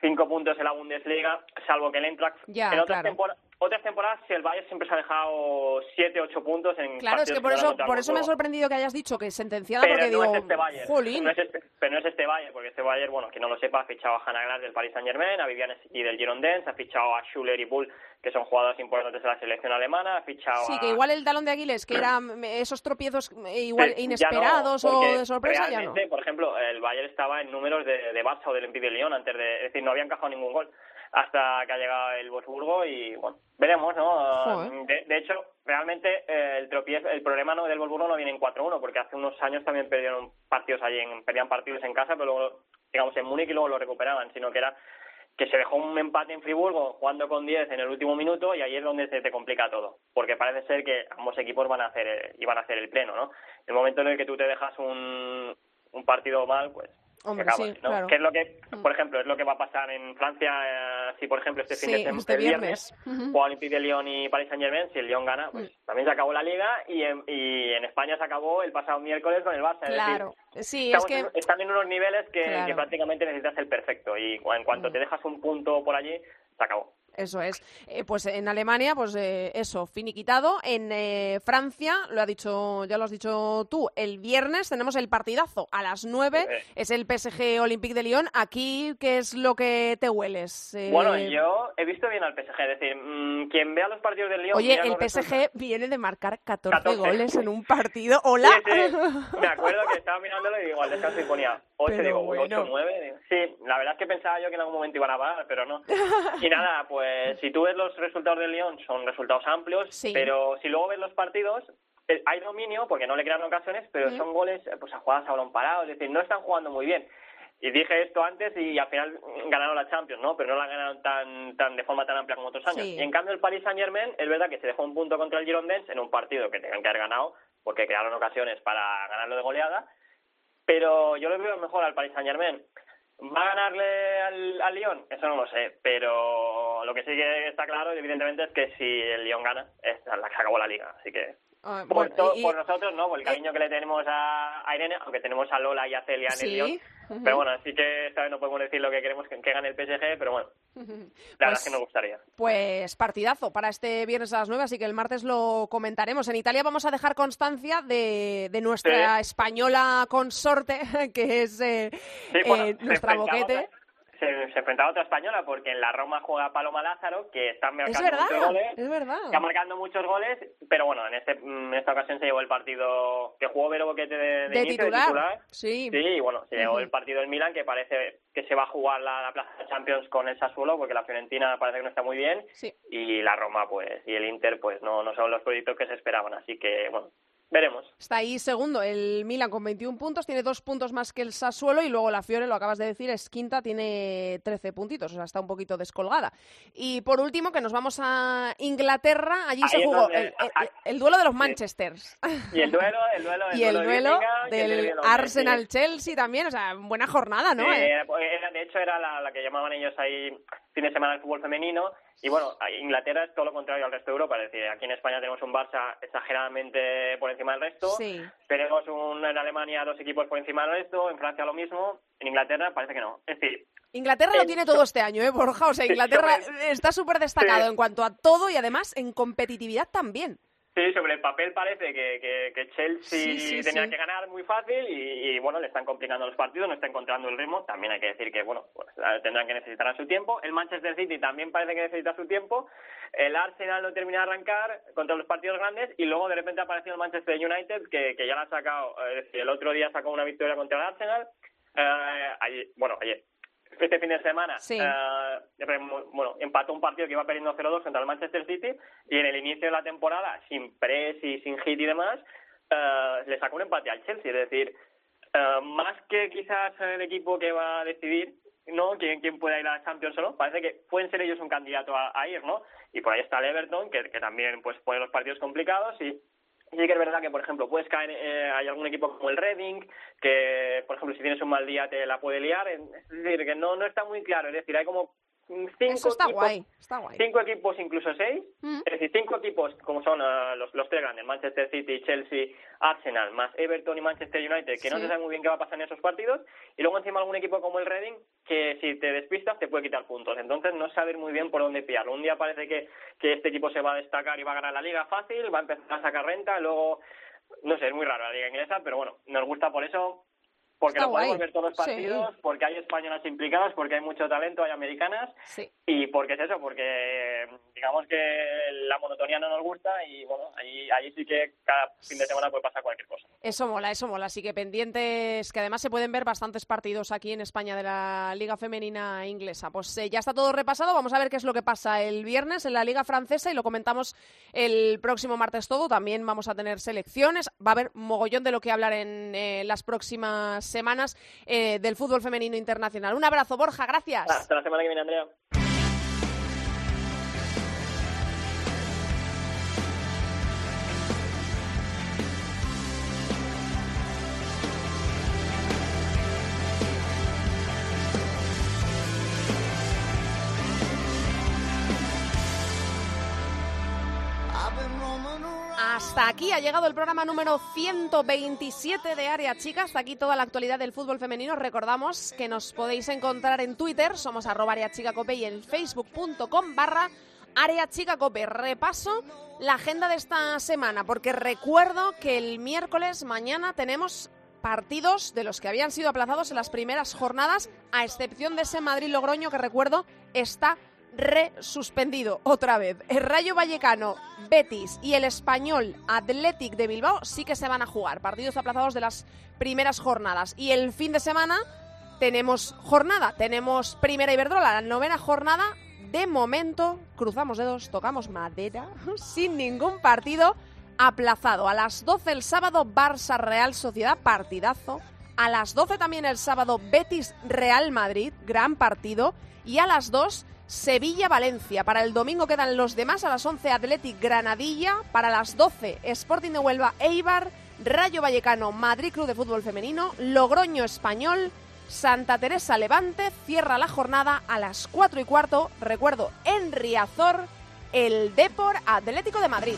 cinco puntos en la Bundesliga, salvo que el Eintracht Ya, en otras, claro. tempora- otras temporadas si el Bayern siempre se ha dejado siete, ocho puntos en Claro, es que por eso, por eso me ha sorprendido que hayas dicho que sentenciada, Pero porque no digo, es este Bayern. jolín. No es este, pero no es este Bayern, porque este Bayern, bueno, que no lo sepa, ha fichado a Hannah Glass del Paris Saint Germain, a Viviane Siki del Girondins, ha fichado a Schuller y Bull, que son jugadores importantes de la selección alemana, ha fichado Sí, a... que igual el talón de Aquiles, que eran esos tropiezos eh, igual Sí, inesperados no, o de sorpresa, ya no. por ejemplo, el Bayern estaba en números de, de Barça o del Olympique de Lyon antes de... Es decir, no había encajado ningún gol hasta que ha llegado el Wolfsburgo y, bueno, veremos, ¿no? De, de hecho, realmente eh, el tropiezo, el problema no del Wolfsburgo no viene en 4-1, porque hace unos años también perdieron partidos allí, en, perdían partidos en casa, pero luego, digamos, en Múnich y luego lo recuperaban, sino que era que se dejó un empate en Friburgo jugando con 10 en el último minuto y ahí es donde se te complica todo, porque parece ser que ambos equipos van a hacer eh, iban a hacer el pleno, ¿no? El momento en el que tú te dejas un, un partido mal, pues Hombre, acaba, sí, ¿no? claro. Que es lo que, por ejemplo, es lo que va a pasar en Francia eh, si, por ejemplo, este fin Sí, de semana, este viernes. juega Olympique de Lyon y Paris Saint Germain, si el Lyon gana, pues también se acabó la liga y en, y en España se acabó el pasado miércoles con el Barça. es decir, Claro, sí, es que... en- están en unos niveles que, Claro. Mm. que prácticamente necesitas el perfecto y en cuanto te dejas un punto por allí, se acabó. Eso es. Eh, pues en Alemania, pues eh, eso, finiquitado. En eh, Francia, lo ha dicho, ya lo has dicho tú, el viernes tenemos el partidazo a las 9, Sí. es el PSG Olympique de Lyon. Aquí, ¿qué es lo que te hueles? Eh, Bueno, yo he visto bien al PSG, es decir, mm, quien vea los partidos del Lyon... Oye, el PSG viene de marcar 14, 14. goles en un partido. ¡Hola! Sí, sí. Me acuerdo que estaba mirándolo y digo, al descanso y ponía 8, Pero digo, bueno. 8, 9. Sí, la verdad es que pensaba yo que en algún momento iban a parar, pero no. Y nada, pues si tú ves los resultados del Lyon, son resultados amplios, Sí. pero si luego ves los partidos, eh, hay dominio, porque no le crean ocasiones, pero son goles eh, pues a jugadas a balón parado, es decir, no están jugando muy bien. y dije esto antes y al final ganaron la Champions, ¿no? Pero no la ganaron tan, tan de forma tan amplia como otros años. Sí. Y en cambio el Paris Saint Germain es verdad que se dejó un punto contra el Girondins en un partido que tenían que haber ganado porque crearon ocasiones para ganarlo de goleada, pero yo le veo mejor al Paris Saint Germain. ¿Va a ganarle al, al Lyon? Eso no lo sé, pero lo que sí que está claro, evidentemente, es que si el Lyon gana, es la que se acabó la liga. Así que Ah, por, bueno, to- y- por nosotros, no, por el cariño que le tenemos a, a Irene, aunque tenemos a Lola y a Celia en Sí, el Lyon. Pero bueno, así que esta vez no podemos decir lo que queremos que, que gane el PSG, pero bueno, la verdad Pues- es que nos gustaría. Pues partidazo para este viernes a las 9, así que el martes lo comentaremos. En Italia vamos a dejar constancia de, de nuestra Sí. española consorte, que es eh, Sí, bueno, eh, nuestra boquete. Se, se enfrentaba a otra española porque en la Roma juega Paloma Lázaro, que está Es marcando verdad, muchos goles. es verdad. Está marcando muchos goles, pero bueno, en este en esta ocasión se llevó el partido que jugó Vero Boquete de, de De inicio, titular, de titular. sí. Sí, y bueno, se llevó el partido del Milan, que parece que se va a jugar la, la Plaza de Champions con el Sassuolo, porque la Fiorentina parece que no está muy bien, Sí. y la Roma, pues, y el Inter, pues, no, no son los proyectos que se esperaban, así que, bueno, veremos. Está ahí segundo el Milan con 21 puntos, tiene dos puntos más que el Sassuolo y luego la Fiore, lo acabas de decir, es quinta, tiene 13 puntitos, o sea, está un poquito descolgada. Y por último, que nos vamos a Inglaterra, allí Ahí se jugó donde- el, el- ah, el duelo de los Manchesters. Y el duelo, el duelo, y duelo el del. Arsenal-Chelsea también, o sea, buena jornada, ¿no? Sí, Eh, pues, era- de hecho era la, la que llamaban ellos ahí fin de semana del fútbol femenino y bueno, Inglaterra es todo lo contrario al resto de Europa, es decir, aquí en España tenemos un Barça exageradamente por encima del resto, Sí. tenemos un, en Alemania dos equipos por encima del resto, en Francia lo mismo, en Inglaterra parece que no, es decir, Inglaterra lo Eh, tiene todo este año, ¿eh, Borja? O sea, Inglaterra está súper destacado Sí. en cuanto a todo y además en competitividad también. Sí, sobre el papel parece que, que, que Chelsea Sí, sí, tenía sí. que ganar muy fácil y, y, bueno, le están complicando los partidos, no está encontrando el ritmo. También hay que decir que bueno, pues, tendrán que necesitar su tiempo. El Manchester City también parece que necesita su tiempo. El Arsenal no termina de arrancar contra los partidos grandes y luego de repente ha aparecido el Manchester United que, que ya la ha sacado, eh, es decir, el otro día sacó una victoria contra el Arsenal. Eh, ayer- bueno, ayer, este fin de semana, Sí. eh, bueno, empató un partido que iba perdiendo 0-2 contra el Manchester City y en el inicio de la temporada, sin press y sin hit y demás, eh, le sacó un empate al Chelsea. Es decir, eh, más que quizás el equipo que va a decidir no quién, quién pueda ir a Champions o no, parece que pueden ser ellos un candidato a, a ir, ¿no? Y por ahí está el Everton, que, que también pues pone los partidos complicados y sí que es verdad que, por ejemplo, puedes caer, eh, hay algún equipo como el Reading, que, por ejemplo, si tienes un mal día te la puede liar. Es decir, que no, no está muy claro. Es decir, hay como cinco Eso está equipos, guay, está guay. cinco equipos, incluso seis. Mm. Es decir, cinco equipos, como son eh, los, los tres grandes, Manchester City, Chelsea, Arsenal, más Everton y Manchester United, que no se sabe muy bien qué va a pasar en esos partidos. Y luego encima algún equipo como el Reading, que si te despistas te puede quitar puntos. Entonces no saber muy bien por dónde pillarlo. Un día parece que, que este equipo se va a destacar y va a ganar la liga fácil, va a empezar a sacar renta, luego no sé, es muy raro la liga inglesa, pero bueno, nos gusta por eso, porque Está lo podemos guay. ver todos los Sí. partidos, porque hay españolas implicadas, porque hay mucho talento, hay americanas, Sí. y porque es eso, porque digamos que la monotonía no nos gusta y bueno, ahí, ahí sí que cada fin de semana puede pasar cualquier cosa. Eso mola, eso mola. Así que pendientes, que además se pueden ver bastantes partidos aquí en España de la Liga Femenina Inglesa. Pues eh, ya está todo repasado. Vamos a ver qué es lo que pasa el viernes en la Liga Francesa y lo comentamos el próximo martes todo. También vamos a tener selecciones. Va a haber mogollón de lo que hablar en eh, las próximas semanas eh, del fútbol femenino internacional. Un abrazo, Borja. Gracias. Hasta la semana que viene, Andrea. Hasta aquí ha llegado el programa número 127 de Área Chica. Hasta aquí toda la actualidad del fútbol femenino. Recordamos que nos podéis encontrar en Twitter, somos arroba Área Chica Cope y en facebook.com barra Área Chica Cope. Repaso la agenda de esta semana, porque recuerdo que el miércoles mañana tenemos partidos de los que habían sido aplazados en las primeras jornadas, a excepción de ese Madrid-Logroño que recuerdo está resuspendido otra vez. El Rayo Vallecano, Betis y el Español Athletic de Bilbao sí que se van a jugar. Partidos aplazados de las primeras jornadas. Y el fin de semana tenemos jornada, tenemos Primera Iberdrola, la novena jornada. De momento, cruzamos dedos, tocamos madera, sin ningún partido aplazado. A las 12 el sábado, Barça Real Sociedad, partidazo. A las 12 también el sábado Betis-Real Madrid, gran partido. Y a las 2 Sevilla-Valencia. Para el domingo quedan los demás a las 11 Athletic Granadilla. Para las 12 Sporting de Huelva Eibar. Rayo Vallecano Madrid Club de Fútbol Femenino. Logroño Español. Santa Teresa Levante cierra la jornada a las 4 y cuarto. Recuerdo, en Riazor, el Depor Atlético de Madrid.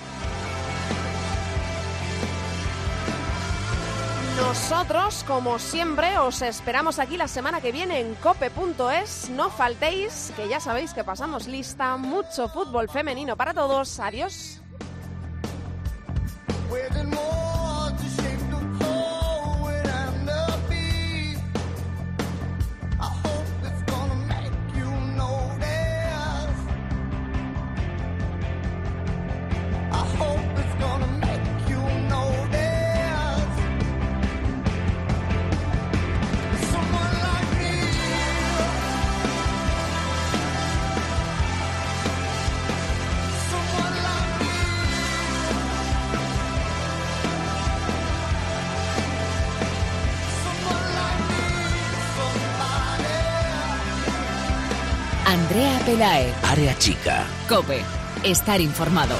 Nosotros, como siempre, os esperamos aquí la semana que viene en cope.es. No faltéis, que ya sabéis que pasamos lista. Mucho fútbol femenino para todos. Adiós. Pelae. Área chica. Cope. Estar informado.